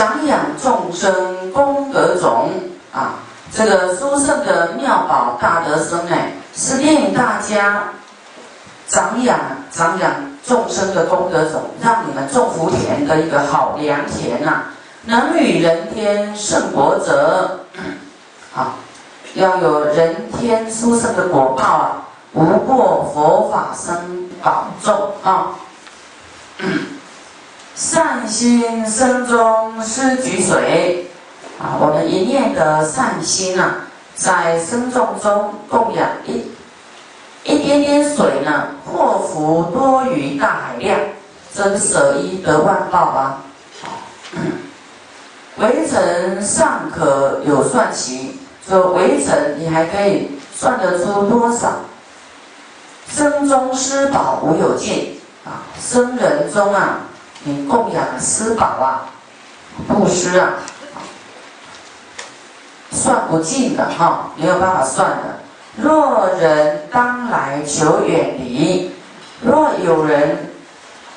长养众生功德种啊，这个殊胜的妙宝大德生哎，是令大家长养长养众生的功德种，让你们种福田的一个好良田呐。能与人天胜国者，好，要有人天殊胜的果报啊，无过佛法生宝众啊。善心生中施举水啊，我们一念的善心啊，在生众中供养一一点点水呢，祸福多于大海量，真舍一得万报啊！围城尚可有算齐，说围城你还可以算得出多少？生中施宝无有尽啊，生人中啊。你供养施宝啊，布施啊，算不尽的哈，没有办法算的。若人当来求远离，若有人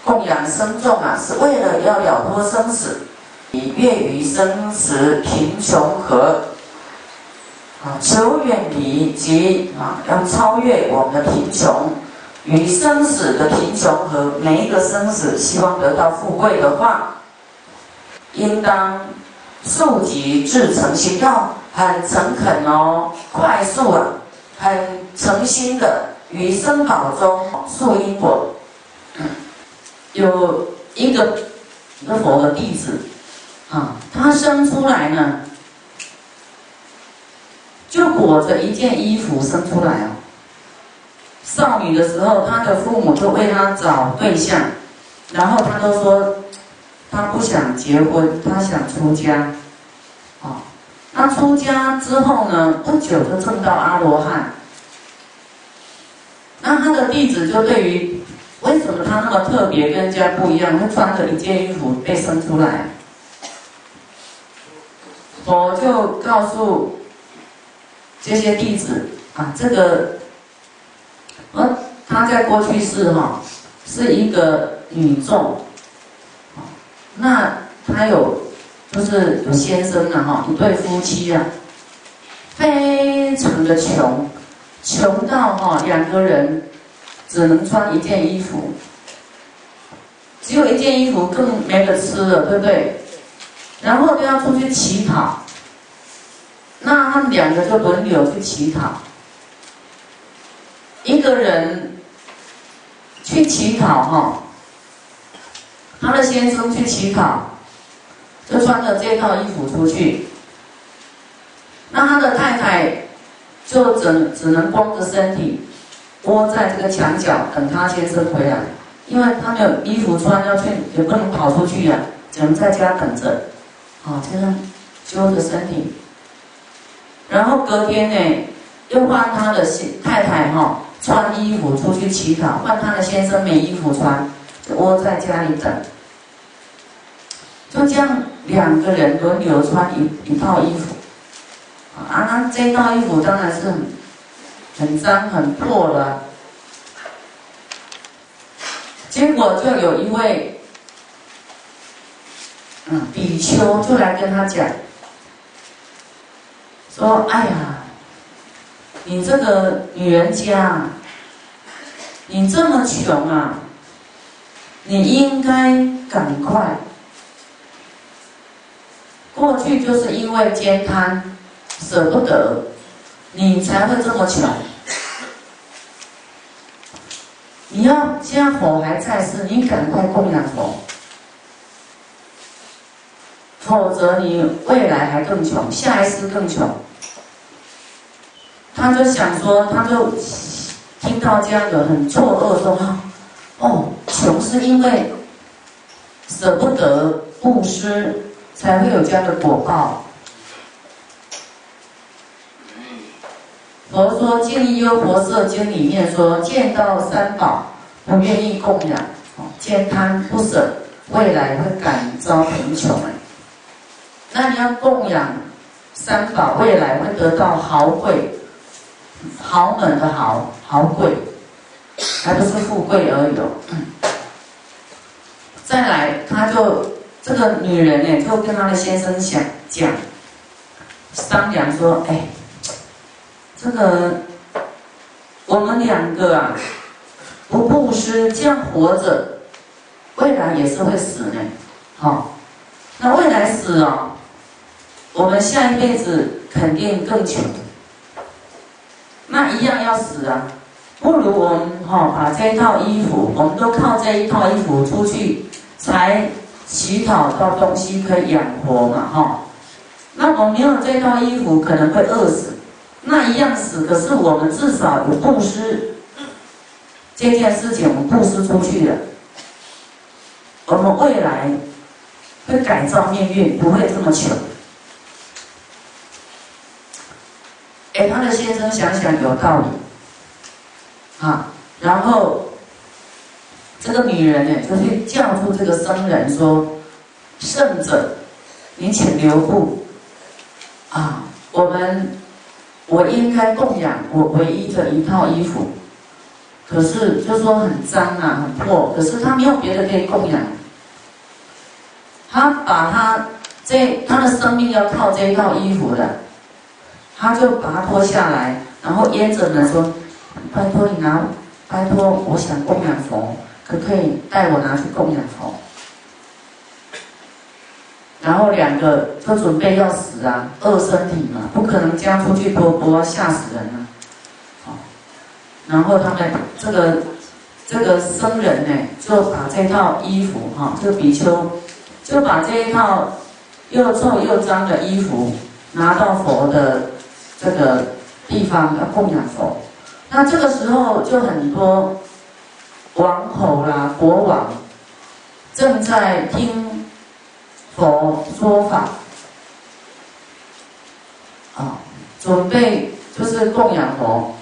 供养生众啊，是为了要了脱生死，以越于生死贫穷和啊，求远离即啊，要超越我们的贫穷。与生死的贫穷和每一个生死希望得到富贵的话，应当速疾至诚心，要很诚恳哦，快速啊，很诚心的于生宝中树因果。有一个一个佛的弟子啊，他生出来呢，就裹着一件衣服生出来哦。少女的时候，她的父母就为她找对象，然后她都说她不想结婚，她想出家。哦，她出家之后呢，不久就证到阿罗汉。那他的弟子就对于为什么他那么特别，跟人家不一样，他穿着一件衣服被生出来，我就告诉这些弟子啊，这个。他在过去世哈，是一个女众，那他有就是有先生了哈，一对夫妻啊，非常的穷，穷到哈两个人只能穿一件衣服，只有一件衣服更没得吃了，对不对？然后就要出去乞讨，那他们两个就轮流去乞讨。一个人去乞讨哈，他的先生去乞讨，就穿着这套衣服出去。那他的太太就只只能光着身体窝在这个墙角等他先生回来，因为他没有衣服穿，要去也不能跑出去呀，只能在家等着，啊，这样揪着身体。然后隔天呢，又换他的太太哈。穿衣服出去乞讨，换他的先生没衣服穿，窝在家里等。就这样，两个人轮流穿一一套衣服。啊，那这套衣服当然是很很脏很破了。结果就有一位，嗯，比丘就来跟他讲，说：“哎呀。”你这个女人家，你这么穷啊，你应该赶快。过去就是因为健康，舍不得，你才会这么穷。你要现在佛还在世，你赶快供养佛，否则你未来还更穷，下一世更穷。他就想说，他就听到这样的很错愕，说：“哦，穷是因为舍不得布施，才会有这样的果报。”佛说《建议优婆塞经》里面说：“见到三宝不愿意供养，见贪不舍，未来会感遭贫穷。那你要供养三宝，未来会得到豪贵。”豪门的豪豪贵，还不是富贵而已。再来，他就这个女人呢，就跟她的先生想讲，商量说，哎，这个我们两个啊，不布施，这样活着，未来也是会死呢。好，那未来死啊，我们下一辈子肯定更穷，那一样要死啊。不如我们哈把这一套衣服，我们都靠这一套衣服出去才乞讨到东西可以养活嘛哈。那我没有这套衣服，可能会饿死，那一样死。可是我们至少有布施这件事情，我们布施出去了，我们未来会改造命运，不会这么穷。哎，他的先生想想有道理。啊，然后这个女人呢，就去叫住这个僧人说：“圣者，您请留步。啊，我们我应该供养我唯一的一套衣服，可是就说很脏啊，很破，可是他没有别的可以供养。他把他这他的生命要靠这一套衣服的，他就把它脱下来，然后咽着呢说。”拜托你拿，拜托，我想供养佛，可不可以带我拿去供养佛？然后两个都准备要死啊，饿身体嘛，不可能将出去波波，吓死人了。然后他们这个这个僧人呢，就把这套衣服哈，这个比丘就把这一套又臭又脏的衣服拿到佛的这个地方要供养佛。那这个时候就很多王侯啦、国王正在听佛说法，啊，准备就是供养佛。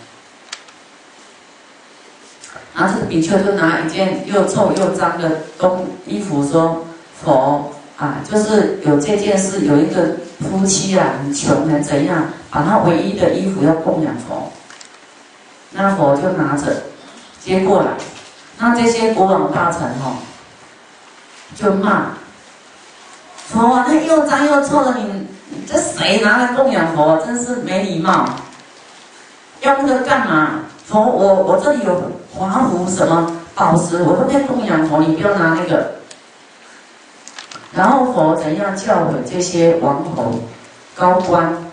然后这个比丘就拿一件又臭又脏的东衣服说：“佛啊，就是有这件事，有一个夫妻啊，很穷很怎样，把他唯一的衣服要供养佛。”那佛就拿着接过来，那这些国王大臣哈，就骂佛，那又脏又臭的，你这谁拿来供养佛？真是没礼貌！要那个干嘛？佛，我我这里有华服什么宝石，我都可以供养佛，你不要拿那个。然后佛怎样教诲这些王侯高官？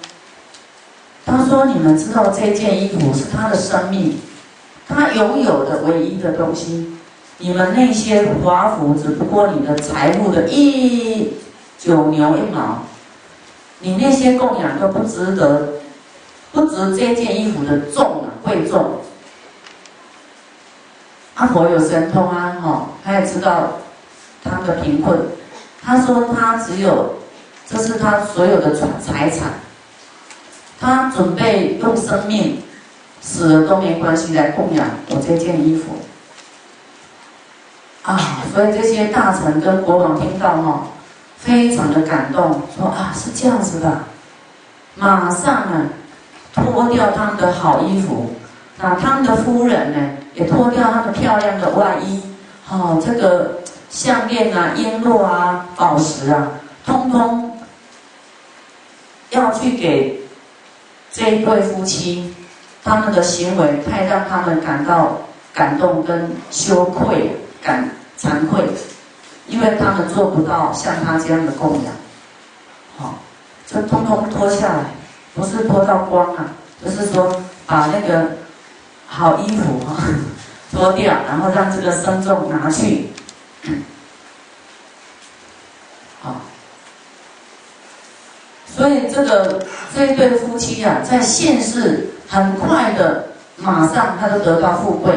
他说：“你们知道这件衣服是他的生命，他拥有的唯一的东西。你们那些华服只不过你的财富的一九牛一毛，你那些供养都不值得，不值这件衣服的重啊，贵重。”阿婆有神通啊，哈，他也知道他的贫困。他说他只有，这是他所有的财财产。他准备用生命死了都没关系来供养我这件衣服啊！所以这些大臣跟国王听到哈，非常的感动，说啊是这样子的，马上呢脱掉他们的好衣服，那他们的夫人呢也脱掉他们漂亮的外衣，好这个项链啊、璎珞啊、宝石啊，通通要去给。这一对夫妻，他们的行为太让他们感到感动跟羞愧、感惭愧，因为他们做不到像他这样的供养。好，就通通脱下来，不是脱到光啊，就是说把那个好衣服脱掉，然后让这个僧众拿去。好所以这个这一对夫妻啊，在现世很快的，马上他就得到富贵，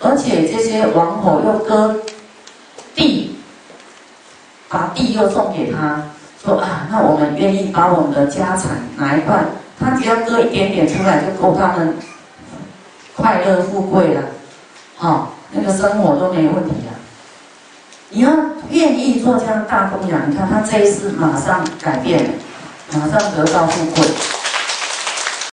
而且这些王侯又割地，把地又送给他，说啊，那我们愿意把我们的家产拿一块，他只要割一点点出来，就够他们快乐富贵了，好，那个生活都没有问题了。你要愿意做这样大供养，你看他这一次马上改变了。马上得到富贵。